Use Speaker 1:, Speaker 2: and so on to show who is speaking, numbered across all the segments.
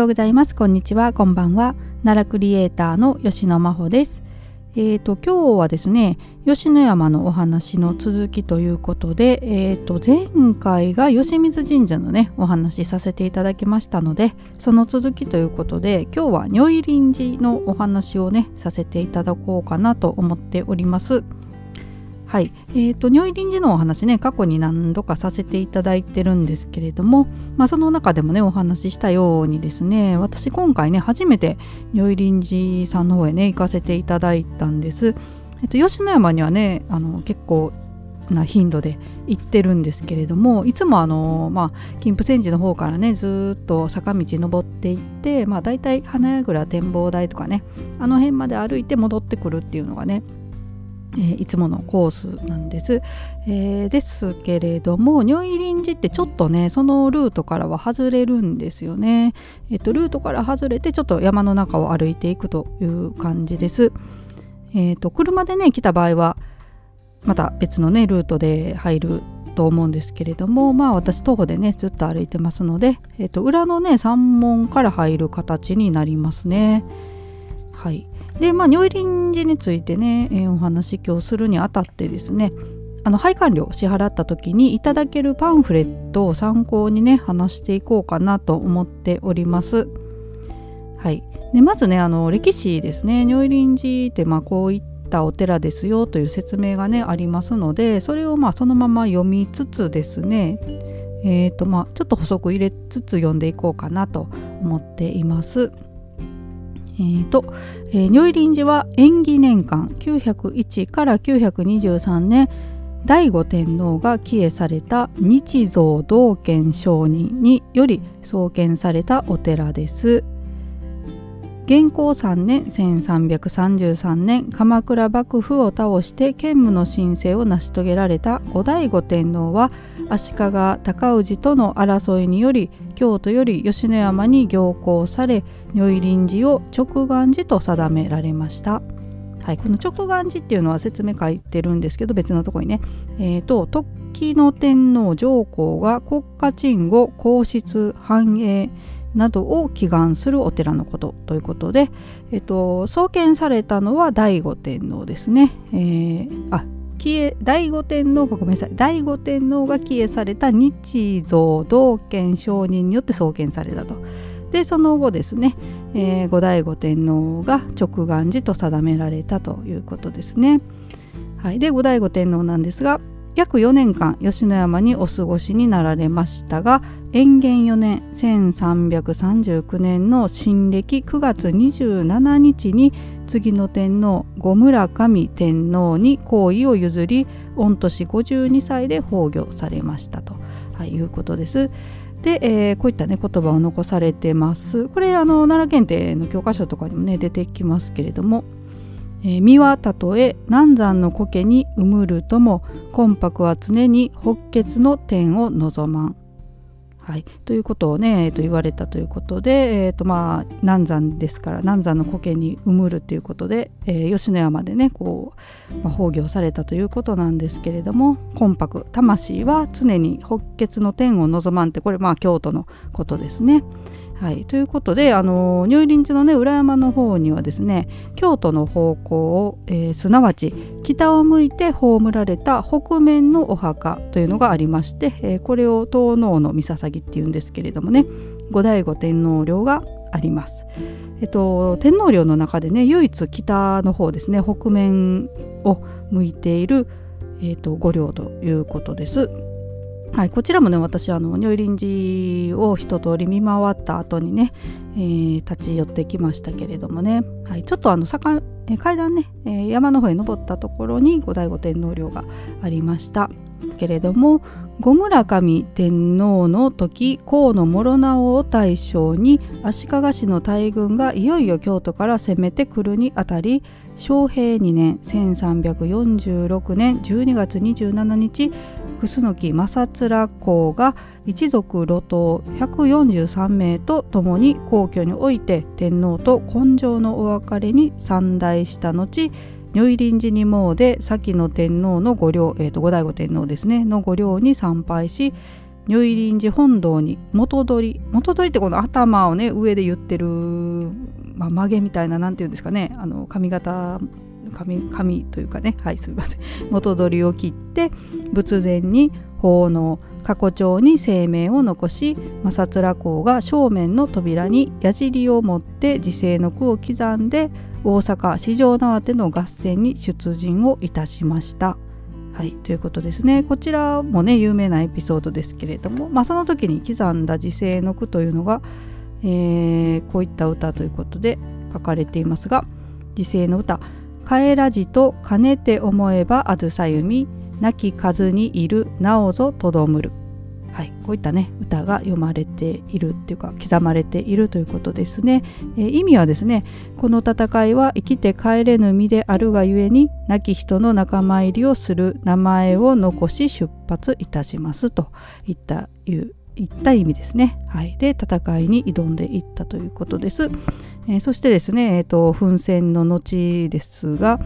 Speaker 1: ようございます。こんにちは。こんばんは。奈良クリエイターの吉野真帆です。えーと、今日はですね吉野山のお話の続きということで、えーと、前回が吉水神社のねお話しさせていただきましたのでその続きということで今日は如意輪寺のお話をねさせていただこうかなと思っております。はい、えーと、如意輪寺のお話ね過去に何度かさせていただいてるんですけれども、まあ、その中でもねお話ししたようにですね私今回ね初めて如意輪寺さんの方へね行かせていただいたんです。えっと、吉野山にはねあの結構な頻度で行ってるんですけれどもいつもあの、まあ、金峰山寺の方からねずっと坂道登っていって、まあ、大体花櫓展望台とかねあの辺まで歩いて戻ってくるっていうのがねえ、いつものコースなんです、えー、ですけれども如意輪寺ってちょっとねそのルートからは外れるんですよね、えっと、ルートから外れてちょっと山の中を歩いていくという感じです、えっと、車でね来た場合はまた別のねルートで入ると思うんですけれどもまあ私徒歩でねずっと歩いてますので、えっと、裏のね山門から入る形になりますね。はい。でまあ如意輪寺についてね、えー、お話今日するにあたってですねあの配管料支払った時にいただけるパンフレットを参考にね話していこうかなと思っております。はい、でまずねあの歴史ですね如意輪寺ってまあこういったお寺ですよという説明がねありますのでそれをまあそのまま読みつつですねえーとまあ、ちょっと補足入れつつ読んでいこうかなと思っています。えーとえー、如意輪寺は縁起年間901から923年醍醐天皇が帰依された日蔵道賢上人により創建されたお寺です。元寇3年1333年鎌倉幕府を倒して兼務の申請を成し遂げられた後醍醐天皇は足利尊氏との争いにより京都より吉野山に行幸され如意輪寺を直願寺と定められました。はい、この直願寺っていうのは説明書いてるんですけど別のとこにね、えーと、時の天皇上皇が国家鎮護皇室繁栄などを祈願するお寺のことということで、えっと、創建されたのは醍醐天皇ですね。えー、あ醍醐天皇ごめんなさい醍醐天皇が帰依された日蔵道賢上人によって創建されたと。でその後ですね、えー、後醍醐天皇が直願寺と定められたということですね。はい、で後醍醐天皇なんですが約4年間吉野山にお過ごしになられましたが延元4年1339年の新暦9月27日に次の天皇後村上天皇に皇位を譲り御年52歳で崩御されましたと、はい、いうことです。で、えー、こういったね言葉を残されてます。これあの奈良検定の教科書とかにもね出てきますけれどもえー、身はたとえ南山の苔に埋むるとも魂魄は常に北血の天を望まん。はい、ということをね、えー、と言われたということで、えーとまあ、南山ですから南山の苔に埋むるということで、えー、吉野山でねこう、まあ、崩御されたということなんですけれども魂魄魂は常に北血の天を望まんってこれまあ京都のことですね。はい、ということであの入林地のね裏山の方にはですね京都の方向を、えー、すなわち北を向いて葬られた北面のお墓というのがありまして、えー、これを東能の三捧っていうんですけれどもね後醍醐天皇陵があります。えっと、天皇陵の中でね唯一北の方ですね北面を向いている、えっと、御陵ということです。はい、こちらもね私あの如意輪寺を一通り見回った後にね、えー、立ち寄ってきましたけれどもね、はい、ちょっとあの坂階段ね、山の方へ登ったところに後醍醐天皇陵がありましたけれども後村上天皇の時河野諸直を大将に足利氏の大軍がいよいよ京都から攻めてくるにあたり昌平2年1346年12月27日楠木正面公が一族路頭143名と共に皇居において天皇と根性のお別れに参内した後如意臨時に詣で先の天皇の御陵、えー、後醍醐天皇ですねの御陵に参拝し如意臨時本堂に元取元取ってこの頭をね上で言ってる、まあ、曲げみたいな何て言うんですかねあの髪型髪髪というかね。はいすみません。元取を切って仏前に奉納過去帳に声明を残し正面公が正面の扉に矢尻を持って時世の句を刻んで大阪四条縄手の合戦に出陣をいたしました。はい、ということですね。こちらもね有名なエピソードですけれども、まあ、その時に刻んだ時世の句というのが、えー、こういった歌ということで書かれていますが時世の歌「帰らじと兼ねて思えばあずさゆみ亡き数にいるなおぞとどむる」はい、こういったね歌が読まれているっていうか刻まれているということですね、えー、意味はですねこの戦いは生きて帰れぬ身であるがゆえに亡き人の仲間入りをする名前を残し出発いたしますといったいういった意味ですね。はい、で戦いに挑んでいったということです。えー、そしてですね、えーと奮戦の後ですが、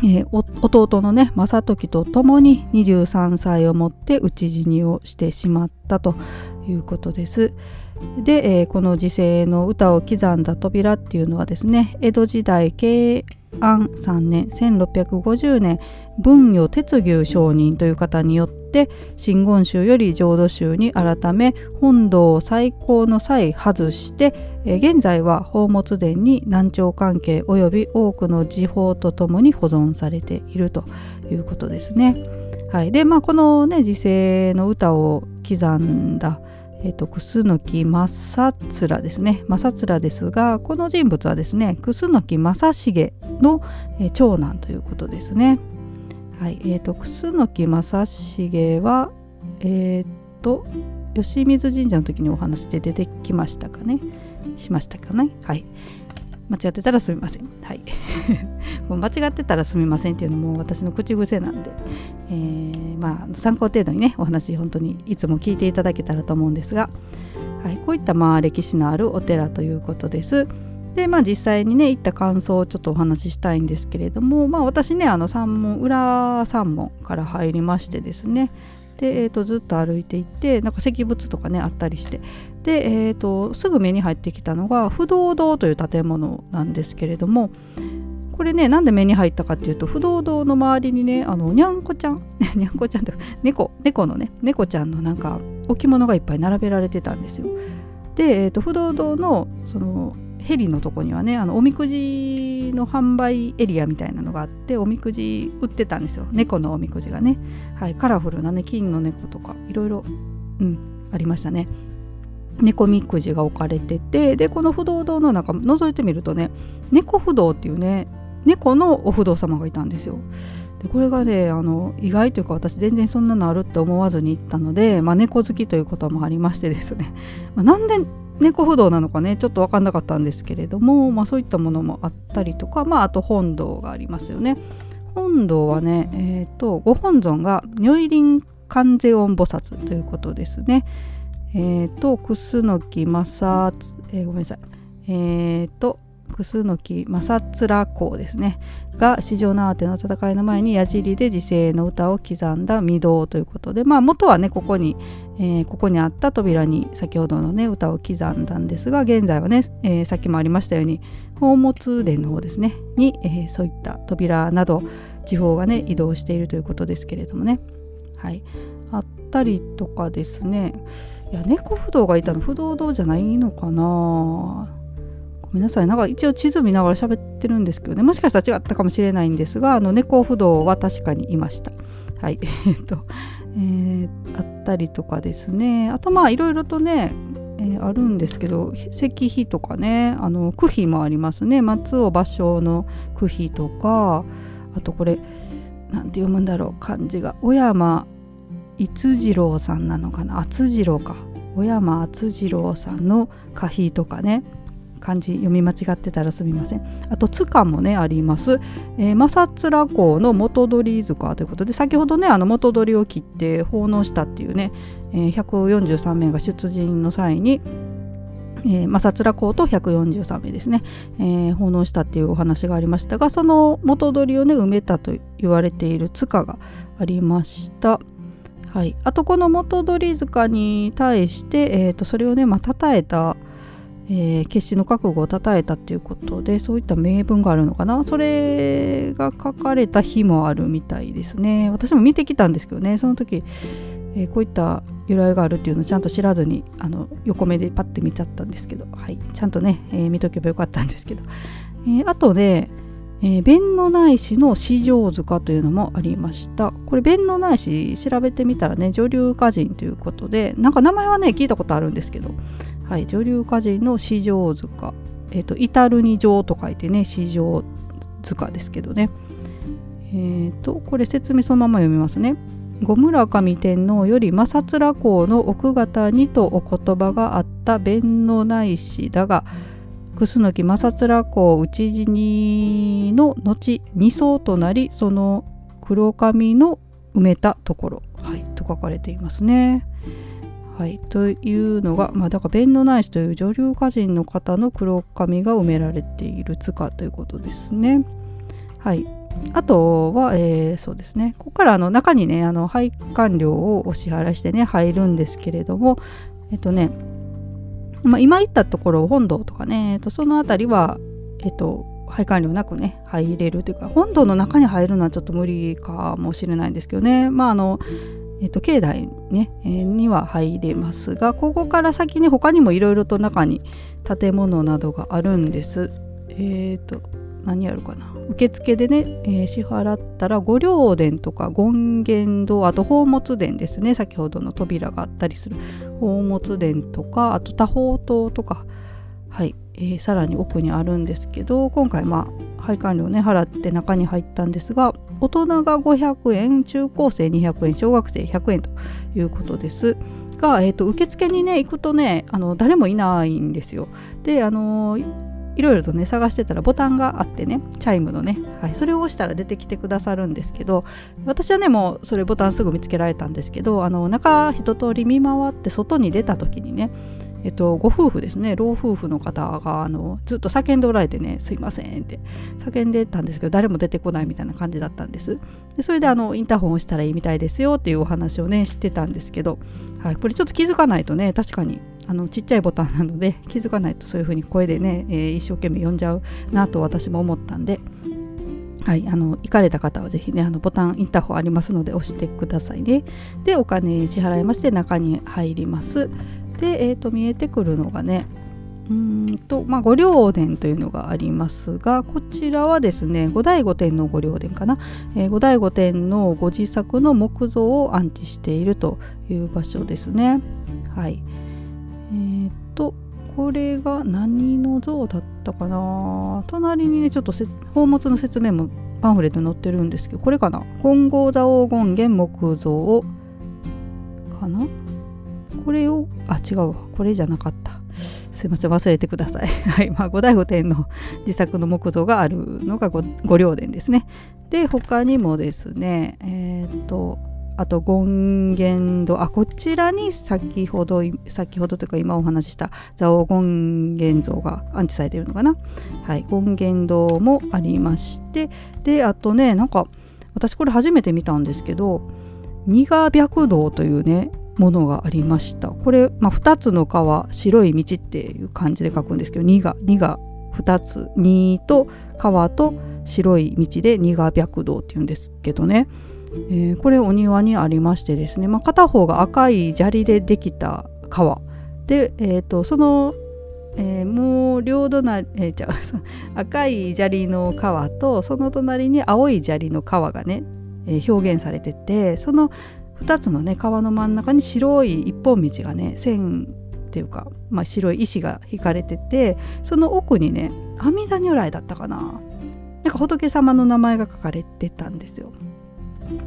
Speaker 1: えー、弟のね正時と共に23歳をもって討ち死にをしてしまったということです。で、えー、この時世の歌を刻んだ扉っていうのはですね江戸時代慶安3年1650年文与鉄牛上人という方によって真言宗より浄土宗に改め本堂を最高の際外して現在は宝物殿に南朝関係及び多くの時報とともに保存されているということですね。はい、でまあこのね時世の歌を刻んだえーと、楠木正面ですね正面ですがこの人物はですね楠木正成の、えー、長男ということですね。はいえーと、楠木正成はえっ、ー、と吉水神社の時にお話で出てきましたかねしましたかねはい間違ってたらすみません。はい。間違ってたらすみませんっていうのも私の口癖なんで、えー、まあ参考程度にねお話本当にいつも聞いていただけたらと思うんですが、はい、こういったまあ歴史のあるお寺ということです。でまあ実際にね行った感想をちょっとお話ししたいんですけれどもまあ私ねあの山門裏山門から入りましてですねで、えーと、ずっと歩いていってなんか石仏とかねあったりしてで、えーと、すぐ目に入ってきたのが不動堂という建物なんですけれどもこれねなんで目に入ったかっていうと不動堂の周りにねあのにゃんこちゃん。にゃんこちゃんって猫猫のね猫ちゃんのなんか置物がいっぱい並べられてたんですよ。で、えーと不動堂のそのヘリのとこにはねあのおみくじの販売エリアみたいなのがあっておみくじ売ってたんですよ。猫のおみくじがね、はい、カラフルなね金の猫とかいろいろ、うん、ありましたね。猫みくじが置かれててでこの不動堂の中覗いてみるとね猫不動っていうね猫のお不動様がいたんですよでこれがねあの意外というか私全然そんなのあるって思わずに行ったので、まあ、猫好きということもありましてですね、まあ、なんで猫不動なのかねちょっと分かんなかったんですけれども、まあ、そういったものもあったりとか、まあ、あと本堂がありますよね。本堂はね、えーと、ご本尊が如意輪観世音菩薩ということですね。えっ、ー、と楠木正、えー、ごめんなさい。えっ、ー、と楠木正面公ですね。が四条縄手の戦いの前に矢尻で時世の歌を刻んだ御堂ということでまあ元はねここに、えー、ここにあった扉に先ほどのね歌を刻んだんですが現在はね、えー、さっきもありましたように宝物殿の方ですねに、えー、そういった扉など地方がね移動しているということですけれどもね。はい。あったりとかですね。いや猫不動がいたの不動堂じゃないのかな。ごめんなさい。なんか一応地図見ながら喋ってるんですけどね。もしかしたら違ったかもしれないんですがあの猫不動は確かにいました。はい。えっと、えー、あったりとかですね。あとまあいろいろとねえー、あるんですけど石碑とかねあの区碑もありますね。松尾芭蕉の区碑とかあとこれ何て読むんだろう漢字が。小山逸次郎さんなのかな。厚次郎か。小山厚次郎さんの歌碑とかね。漢字読み間違ってたらすみません。あと塚もねあります、えー、正面公の元取塚ということで先ほどねあの元取を切って奉納したっていうね、えー、143名が出陣の際にえー、正面公と143名ですね、えー、奉納したっていうお話がありましたがその元取をね埋めたと言われている塚がありました。はい、あとこの元取塚に対して、えー、とそれをねまあ称えたえー、決死の覚悟をたたえたっていうことでそういった名文があるのかな。それが書かれた日もあるみたいですね。私も見てきたんですけどね。その時、えー、こういった由来があるっていうのをちゃんと知らずにあの横目でパッて見ちゃったんですけど、はい、ちゃんとね、えー、見とけばよかったんですけど、えあとで、え弁のないしの四条塚というのもありました。これ弁のないし調べてみたらね女流歌人ということでなんか名前はね聞いたことあるんですけど。はい、女流歌人の四条塚、え、ー、と至るに城と書いてね四条塚ですけどね。え、ー、とこれ説明そのまま読みますね。五村上天皇より正面公の奥方にとお言葉があった弁のないしだが楠木正面公討ち死にの後二層となりその黒髪の埋めたところ、はい、と書かれていますね。はい、というのが、まあ、だから弁のないしという女流歌人の方の黒髪が埋められている塚ということですね。はい、あとは、えー、そうですね。ここからあの中にねあの配管料をお支払いしてね入るんですけれどもえっとね、まあ、今言ったところ本堂とかね、えっと、その辺りはえっと配管料なくね入れるというか本堂の中に入るのはちょっと無理かもしれないんですけどね。まああのえっと、境内、ねえ、には入れますがここから先に他にもいろいろと中に建物などがあるんです。えっ、ー、と何やるかな。受付でね、えー、支払ったら御陵殿とか権現堂あと宝物殿ですね。先ほどの扉があったりする。宝物殿とかあと多宝塔とか。はい、えー、さらに奥にあるんですけど今回まあ配管料ね払って中に入ったんですが大人が500円中高生200円小学生100円ということです。が、えーと、受付にね行くとねあの誰もいないんですよ。であのいろいろとね探してたらボタンがあってねチャイムのね、はい、それを押したら出てきてくださるんですけど私はねもうそれボタンすぐ見つけられたんですけどあの中一通り見回って外に出た時にねえっと、ご夫婦ですね。老夫婦の方があのずっと叫んでおられてね「すいません」って。叫んでたんですけど誰も出てこないみたいな感じだったんです。でそれであのインターホンをしたらいいみたいですよっていうお話をねしてたんですけど、はい、これちょっと気づかないとね確かにあのちっちゃいボタンなので 気づかないとそういう風に声でね、えー、一生懸命読んじゃうなと私も思ったんではい、あの行かれた方はぜひねあのボタンインターホンありますので押してくださいね。でお金支払いまして中に入ります。で、えーと、見えてくるのがねうんと、まあ、御陵殿というのがありますがこちらはですね後醍醐天の御陵殿かな、えー、後醍醐天のご自作の木像を安置しているという場所ですね。はい。えー、とこれが何の像だったかな。隣にねちょっと宝物の説明もパンフレットに載ってるんですけどこれかな。金剛座黄金元木像をかな。これをあ違うこれじゃなかった。すいません。忘れてください。はい。まあ後醍醐天の自作の木像があるのが御陵殿ですね。で他にもですねえっ、とあと権現堂。あこちらに先ほど先ほどというか今お話しした蔵王権現像が安置されているのかな。はい。権現堂もありまして。であとねなんか私これ初めて見たんですけど二賀白道というねものがありました。これ、まあ、2つの川白い道っていう感じで書くんですけど2が2が2つ2と川と白い道で二が白道っていうんですけどね、えー、これお庭にありましてですね、まあ、片方が赤い砂利でできた川。で、えーと、その、えー、もう両隣、えー、じゃ赤い砂利の川とその隣に青い砂利の川がね、えー、表現されててその2つのね川の真ん中に白い一本道がね線っていうか、まあ、白い石が引かれててその奥にね阿弥陀如来だったかななんか仏様の名前が書かれてたんですよ。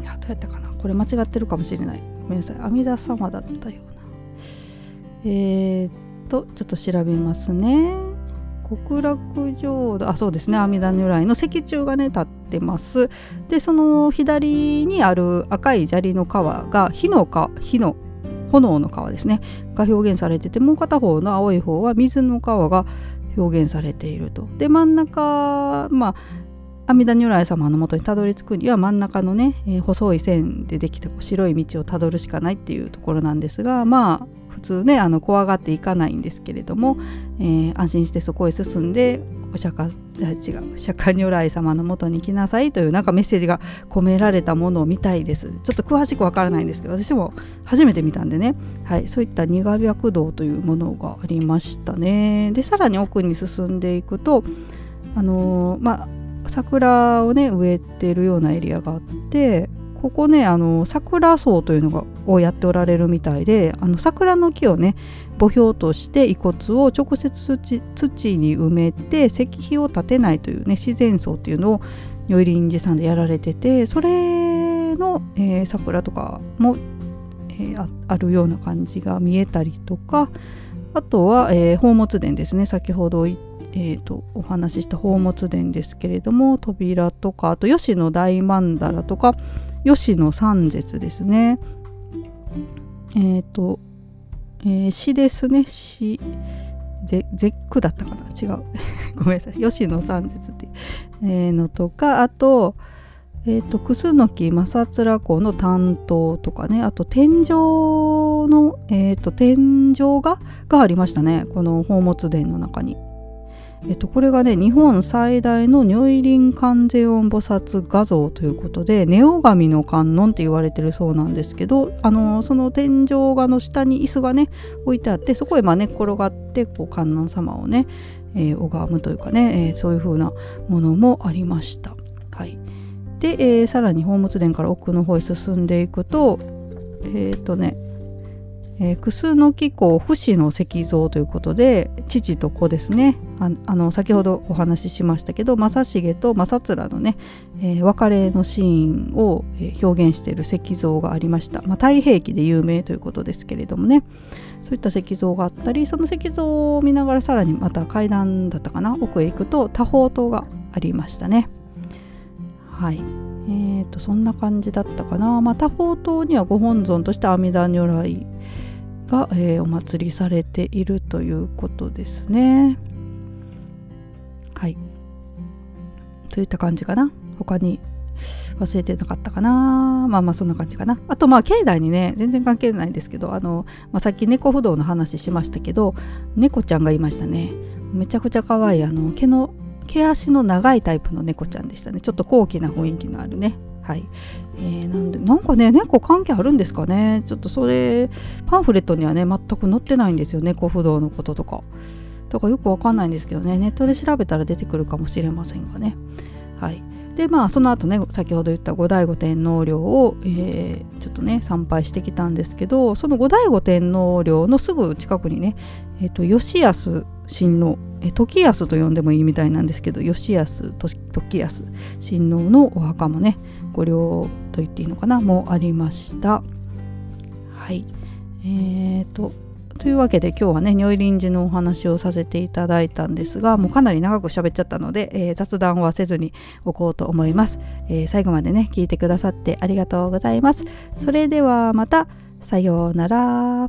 Speaker 1: いやどうやったかなこれ間違ってるかもしれない。ごめんなさい。阿弥陀様だったような。えー、っと、ちょっと調べますね。極楽浄土あそうですね阿弥陀如来の石柱がね立ってます。でその左にある赤い砂利の川が火の川火の炎の川ですね。が表現されててもう片方の青い方は水の川が表現されていると。で真ん中まあ阿弥陀如来様のもとにたどり着くには真ん中のね、えー、細い線でできた白い道をたどるしかないっていうところなんですがまあ普通ねあの怖がっていかないんですけれども、えー、安心してそこへ進んでお釈迦違う釈迦如来様のもとに来なさいというなんかメッセージが込められたものを見たいです。ちょっと詳しくわからないんですけど私も初めて見たんでね、はい、そういった苦白道というものがありましたね。でさらに奥に進んでいくとあのー、まあ桜をね植えてるようなエリアがあってここねあの桜草というのがをやっておられるみたいであの桜の木をね墓標として遺骨を直接土土に埋めて石碑を建てないというね自然葬っていうのを如意輪寺さんでやられててそれの、えー、桜とかも、えー、ああるような感じが見えたりとかあとは、えー、宝物殿ですね。先ほど言ったえーと、お話しした宝物殿ですけれども扉とかあと吉野大曼荼羅とか吉野三絶ですね。えっ、ー、と、えー、詩ですね。詩絶句だったかな？違う。ごめんなさい。吉野三絶っていうのとかあとえーと、楠木正面公の担当とかね。あと天井の、えーと天井画がありましたね。この宝物殿の中に。えっと、これがね日本最大の如意輪観世音菩薩画像ということでネオ神の観音って言われてるそうなんですけどあのその天井画の下に椅子がね置いてあってそこへまあ寝、ね、転がってこう観音様をね、えー、拝むというかね、えー、そういう風なものもありました。はいで、えー、さらに宝物殿から奥の方へ進んでいくとえっ、とねえー、楠の木公不死の石像ということで父と子ですね。あの先ほどお話ししましたけど正成と正面のね、えー、別れのシーンを表現している石像がありました、まあ、太平記で有名ということですけれどもね。そういった石像があったりその石像を見ながらさらにまた階段だったかな奥へ行くと多宝塔がありましたね。はい。えーと、そんな感じだったかな、まあ、多宝塔にはご本尊として阿弥陀如来が、えー、お祭りされているということですね。はい。といった感じかな。他に忘れてなかったかな。まあまあそんな感じかな。あとまあ境内にね、全然関係ないんですけど、あの、まあ、さっき猫不動の話しましたけど、猫ちゃんがいましたね。めちゃくちゃ可愛いあの毛の毛足の長いタイプの猫ちゃんでしたね。ちょっと高貴な雰囲気のあるね。はい、えー、なんでなんかね猫関係あるんですかね。ちょっとそれパンフレットにはね全く載ってないんですよ猫不動のこととか。とかよくわかんないんですけどね。ネットで調べたら出てくるかもしれませんがね。はい。でまあその後ね先ほど言った後醍醐天皇陵を、えー、ちょっとね参拝してきたんですけどその後醍醐天皇陵のすぐ近くにね、えーと、吉安親王え時安と呼んでもいいみたいなんですけど吉安時安親王のお墓もねご陵と言っていいのかなもありました。はい。えーとというわけで今日はね如意輪寺のお話をさせていただいたんですがもうかなり長く喋っちゃったので、えー、雑談はせずにおこうと思います、えー、最後までね聞いてくださってありがとうございます。それではまたさようなら。